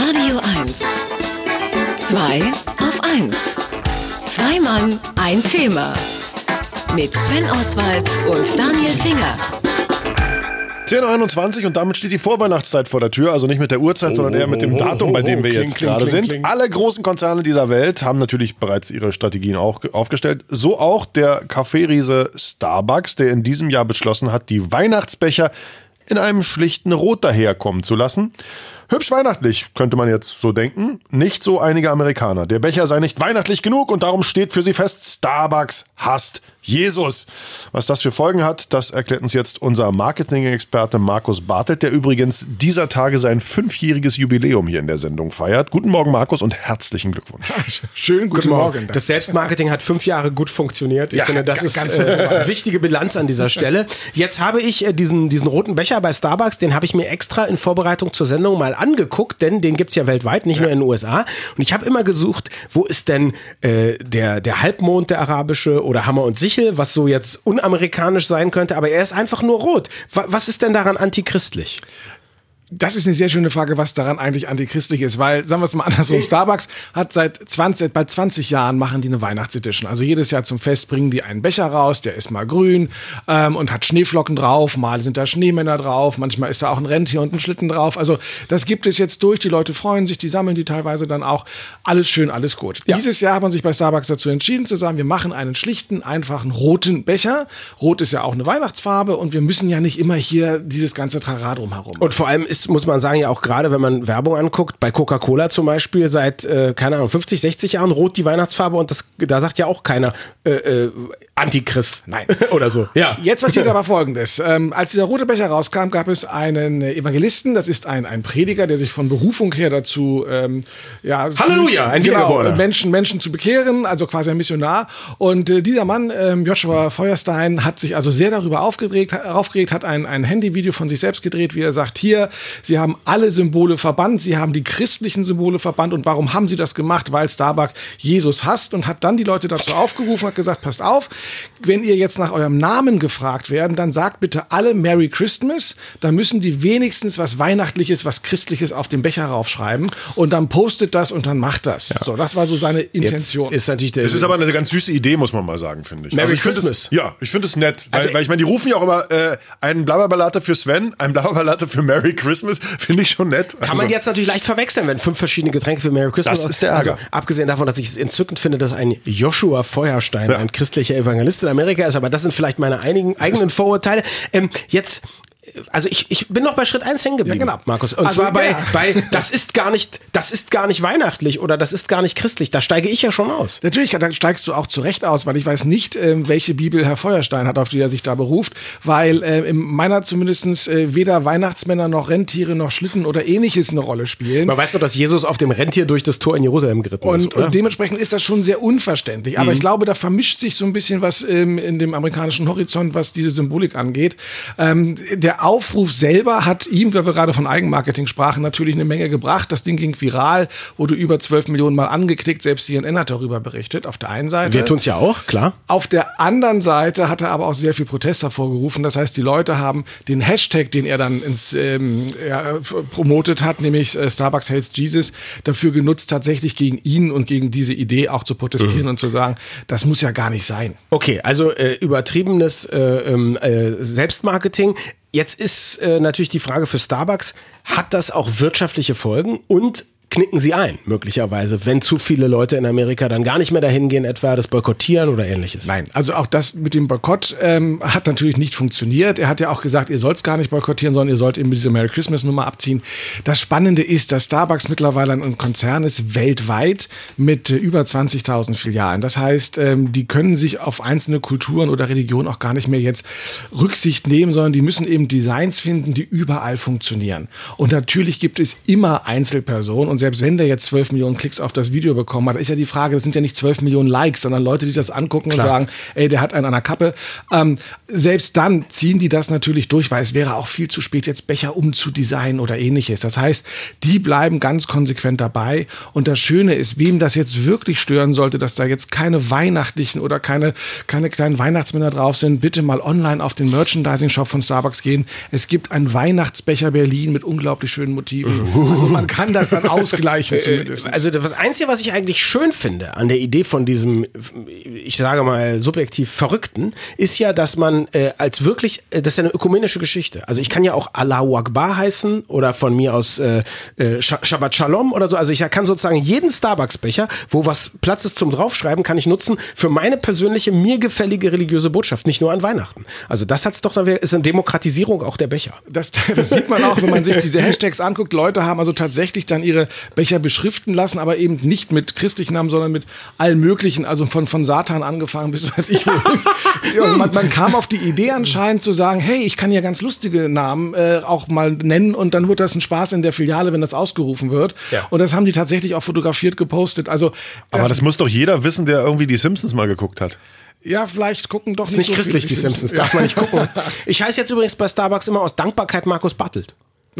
Radio 1. Zwei auf 1. Zwei Mann, ein Thema. Mit Sven Oswald und Daniel Finger. 10.21 Uhr und damit steht die Vorweihnachtszeit vor der Tür, also nicht mit der Uhrzeit, sondern eher mit dem Datum, bei dem wir Kling, jetzt kling, gerade kling, sind. kling. Alle großen Konzerne dieser Welt haben natürlich bereits ihre Strategien auch aufgestellt. So auch der Kaffeeriese Starbucks, der in diesem Jahr beschlossen hat, die Weihnachtsbecher in einem schlichten Rot daherkommen zu lassen. Hübsch weihnachtlich, könnte man jetzt so denken. Nicht so einige Amerikaner. Der Becher sei nicht weihnachtlich genug und darum steht für sie fest, Starbucks hasst Jesus. Was das für Folgen hat, das erklärt uns jetzt unser Marketing-Experte Markus Bartelt, der übrigens dieser Tage sein fünfjähriges Jubiläum hier in der Sendung feiert. Guten Morgen, Markus, und herzlichen Glückwunsch. Schönen guten, Morgen. Das Selbstmarketing hat fünf Jahre gut funktioniert. Ich Ja, finde, das ist ganz äh, wichtige Bilanz an dieser Stelle. Jetzt habe ich äh, diesen, diesen roten Becher bei Starbucks, den habe ich mir extra in Vorbereitung zur Sendung mal angeguckt, denn den gibt's ja weltweit, nicht nur in den USA. Und ich habe immer gesucht, wo ist denn äh, der, der Halbmond, der arabische oder Hammer und Sichel, was so jetzt unamerikanisch sein könnte, aber er ist einfach nur rot. Wa- Was ist denn daran antichristlich? Das ist eine sehr schöne Frage, was daran eigentlich antichristlich ist, weil, sagen wir es mal andersrum, Starbucks hat seit 20, bald 20 Jahren machen die eine Weihnachtsedition. Also jedes Jahr zum Fest bringen die einen Becher raus, der ist mal grün ähm, und hat Schneeflocken drauf, mal sind da Schneemänner drauf, manchmal ist da auch ein Rentier und ein Schlitten drauf. Also das gibt es jetzt durch, die Leute freuen sich, die sammeln die teilweise dann auch. Alles schön, alles gut. Dieses Jahr hat man sich bei Starbucks dazu entschieden zu sagen, wir machen einen schlichten, einfachen roten Becher. Rot ist ja auch eine Weihnachtsfarbe und wir müssen ja nicht immer hier dieses ganze Trara drumherum. Und vor allem ist, muss man sagen, ja auch gerade, wenn man Werbung anguckt, bei Coca-Cola zum Beispiel seit, äh, keine Ahnung, 50, 60 Jahren rot die Weihnachtsfarbe und das, da sagt ja auch keiner äh, äh, Antichrist. Nein. Oder so. Ja. Jetzt passiert aber Folgendes. Ähm, als dieser rote Becher rauskam, gab es einen Evangelisten, das ist ein, ein Prediger, der sich von Berufung her dazu, ähm, ja, Halleluja, ein genau. Menschen, Menschen zu bekehren, also quasi ein Missionar. Und äh, dieser Mann, ähm, Joshua Feuerstein, hat sich also sehr darüber aufgeregt, hat- aufgeregt, hat ein, ein Handyvideo von sich selbst gedreht, wie er sagt, hier, sie haben alle Symbole verbannt, sie haben die christlichen Symbole verbannt und warum haben sie das gemacht? Weil Starbucks Jesus hasst und hat dann die Leute dazu aufgerufen, hat gesagt, passt auf, wenn ihr jetzt nach eurem Namen gefragt werden, dann sagt bitte alle Merry Christmas, dann müssen die wenigstens was Weihnachtliches, was Christliches auf den Becher raufschreiben und dann postet das und dann macht das. So, das war so seine Jetzt Intention. ist natürlich der. Es ist aber eine ganz süße Idee, muss man mal sagen, finde ich. Merry ich find Christmas. Es, ja, ich finde es nett. Weil, Also- weil ich meine, die rufen ja auch immer äh, einen Blabberlatte für Sven, einen Blabberlatte für Merry Christmas. Finde ich schon nett. kann man jetzt natürlich leicht verwechseln, wenn fünf verschiedene Getränke für Merry Christmas. Das ist der Ärger. Also, abgesehen davon, dass ich es entzückend finde, dass ein Joshua Feuerstein ein christlicher Evangelist in Amerika ist, aber das sind vielleicht meine einigen, eigenen Vorurteile. Ähm, jetzt. Also ich, ich bin noch bei Schritt eins hängen geblieben, Ja, genau. Markus. Und Also, zwar bei, ja. bei das ist gar nicht, das ist gar nicht weihnachtlich oder das ist gar nicht christlich. Da steige ich ja schon aus. Natürlich, da steigst du auch zu Recht aus, weil ich weiß nicht, ähm, welche Bibel Herr Feuerstein hat, auf die er sich da beruft, weil äh, in meiner zumindest äh, weder Weihnachtsmänner noch Rentiere noch Schlitten oder ähnliches eine Rolle spielen. Man weiß doch, dass Jesus auf dem Rentier durch das Tor in Jerusalem geritten ist, Und, oder? und dementsprechend ist das schon sehr unverständlich. Aber ich glaube, da vermischt sich so ein bisschen was ähm, in dem amerikanischen Horizont, was diese Symbolik angeht. Ähm, der Aufruf selber hat ihm, weil wir gerade von Eigenmarketing sprachen, natürlich eine Menge gebracht. Das Ding ging viral, wurde über 12 Millionen Mal angeklickt. Selbst CNN hat darüber berichtet, auf der einen Seite. Wir tun's ja auch, klar. Auf der anderen Seite hat er aber auch sehr viel Protest hervorgerufen. Das heißt, die Leute haben den Hashtag, den er dann ins ähm, ja, promotet hat, nämlich äh, Starbucks Hates Jesus, dafür genutzt, tatsächlich gegen ihn und gegen diese Idee auch zu protestieren und zu sagen, das muss ja gar nicht sein. Okay, also äh, übertriebenes äh, ähm, äh, Selbstmarketing. Jetzt ist äh, natürlich die Frage für Starbucks, hat das auch wirtschaftliche Folgen? Und knicken sie ein, möglicherweise, wenn zu viele Leute in Amerika dann gar nicht mehr dahin gehen, etwa das boykottieren oder ähnliches? Nein, also auch das mit dem Boykott ähm, hat natürlich nicht funktioniert. Er hat ja auch gesagt, ihr sollt es gar nicht boykottieren, sondern ihr sollt eben diese Merry Christmas Nummer abziehen. Das Spannende ist, dass Starbucks mittlerweile ein Konzern ist weltweit mit äh, über 20.000 Filialen. Das heißt, ähm, die können sich auf einzelne Kulturen oder Religionen auch gar nicht mehr jetzt Rücksicht nehmen, sondern die müssen eben Designs finden, die überall funktionieren. Und natürlich gibt es immer Einzelpersonen und selbst wenn der jetzt 12 Millionen Klicks auf das Video bekommen hat, ist ja die Frage, das sind ja nicht 12 Millionen Likes, sondern Leute, die sich das angucken Klar. und sagen, ey, der hat einen an der Kappe. Ähm, selbst dann ziehen die das natürlich durch, weil es wäre auch viel zu spät, jetzt Becher umzudesignen oder ähnliches. Das heißt, die bleiben ganz konsequent dabei. Und das Schöne ist, wem das jetzt wirklich stören sollte, dass da jetzt keine weihnachtlichen oder keine, keine kleinen Weihnachtsmänner drauf sind, bitte mal online auf den Merchandising-Shop von Starbucks gehen. Es gibt einen Weihnachtsbecher Berlin mit unglaublich schönen Motiven. Also man kann das dann ausgleichen zumindest. Also das Einzige, was ich eigentlich schön finde an der Idee von diesem, ich sage mal subjektiv Verrückten, ist ja, dass man äh, als wirklich, äh, das ist ja eine ökumenische Geschichte. Also ich kann ja auch Allahu Akbar heißen oder von mir aus äh, äh, Sh- Shabbat Shalom oder so. Also ich kann sozusagen jeden Starbucks-Becher, wo was Platz ist zum draufschreiben, kann ich nutzen für meine persönliche, mir gefällige religiöse Botschaft, nicht nur an Weihnachten. Also das hat's doch, ist eine Demokratisierung auch der Becher. Das, das sieht man auch, wenn man sich diese Hashtags anguckt. Leute haben also tatsächlich dann ihre Becher beschriften lassen, aber eben nicht mit christlichen Namen, sondern mit allen möglichen, also von, von Satan angefangen bis weiß ich wo. also man, man kam auf die Idee anscheinend zu sagen, hey, ich kann ja ganz lustige Namen äh, auch mal nennen und dann wird das ein Spaß in der Filiale, wenn das ausgerufen wird. Ja. Und das haben die tatsächlich auch fotografiert, gepostet. Also Aber das muss doch jeder wissen, der irgendwie die Simpsons mal geguckt hat. ja, vielleicht gucken doch Das ist nicht so christlich, die Simpsons, darf man nicht gucken. Ich heiße jetzt übrigens bei Starbucks immer aus Dankbarkeit Markus Bartelt.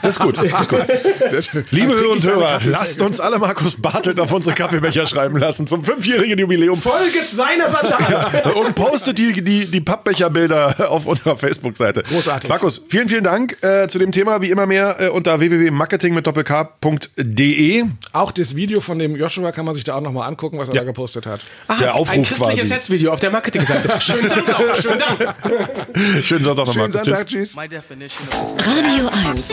Das ist gut. Das ist gut. Sehr schön. Liebe Hörer und Hörer, lasst uns alle Markus Bartelt auf unsere Kaffeebecher schreiben lassen zum fünfjährigen Jubiläum. Folget seiner Sandalen. Und postet die, die, die Pappbecherbilder auf unserer Facebook-Seite. Großartig. Markus, vielen, vielen Dank äh, zu dem Thema. Wie immer mehr äh, unter www.marketing mit doppelk.de. Auch das Video von dem Joshua kann man sich da auch nochmal angucken, was er da gepostet hat. Der Aufruf Ein christliches quasi. Hetzvideo auf der Marketingseite. Schönen Dank auch, schönen Dank. Schönen Sonntag noch, Schönen Markus. Sonntag, Tschüss. tschüss. My definition of Radio 1.